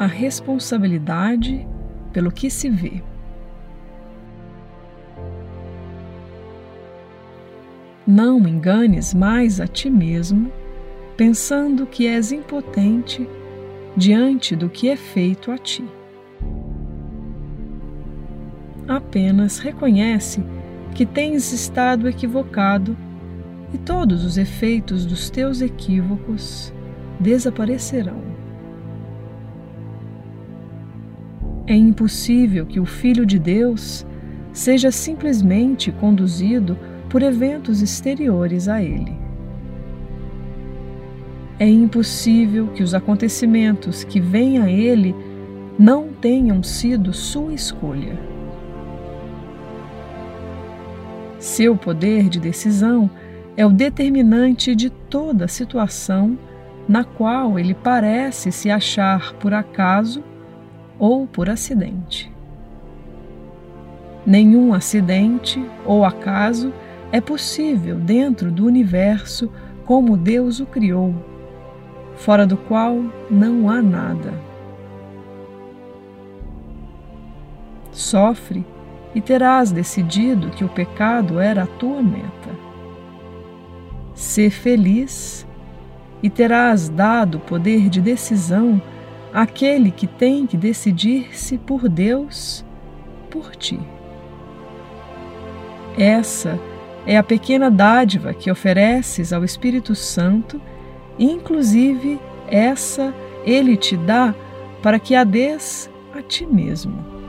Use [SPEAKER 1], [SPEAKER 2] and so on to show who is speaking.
[SPEAKER 1] a responsabilidade pelo que se vê. Não enganes mais a ti mesmo, pensando que és impotente diante do que é feito a ti. Apenas reconhece que tens estado equivocado e todos os efeitos dos teus equívocos desaparecerão. É impossível que o Filho de Deus seja simplesmente conduzido por eventos exteriores a ele. É impossível que os acontecimentos que vêm a ele não tenham sido sua escolha. Seu poder de decisão é o determinante de toda situação na qual ele parece se achar por acaso ou por acidente. Nenhum acidente ou acaso é possível dentro do universo como Deus o criou, fora do qual não há nada. Sofre e terás decidido que o pecado era a tua meta. Ser feliz e terás dado poder de decisão àquele que tem que decidir-se por Deus, por ti. Essa é a pequena dádiva que ofereces ao Espírito Santo, inclusive essa ele te dá para que a des a ti mesmo.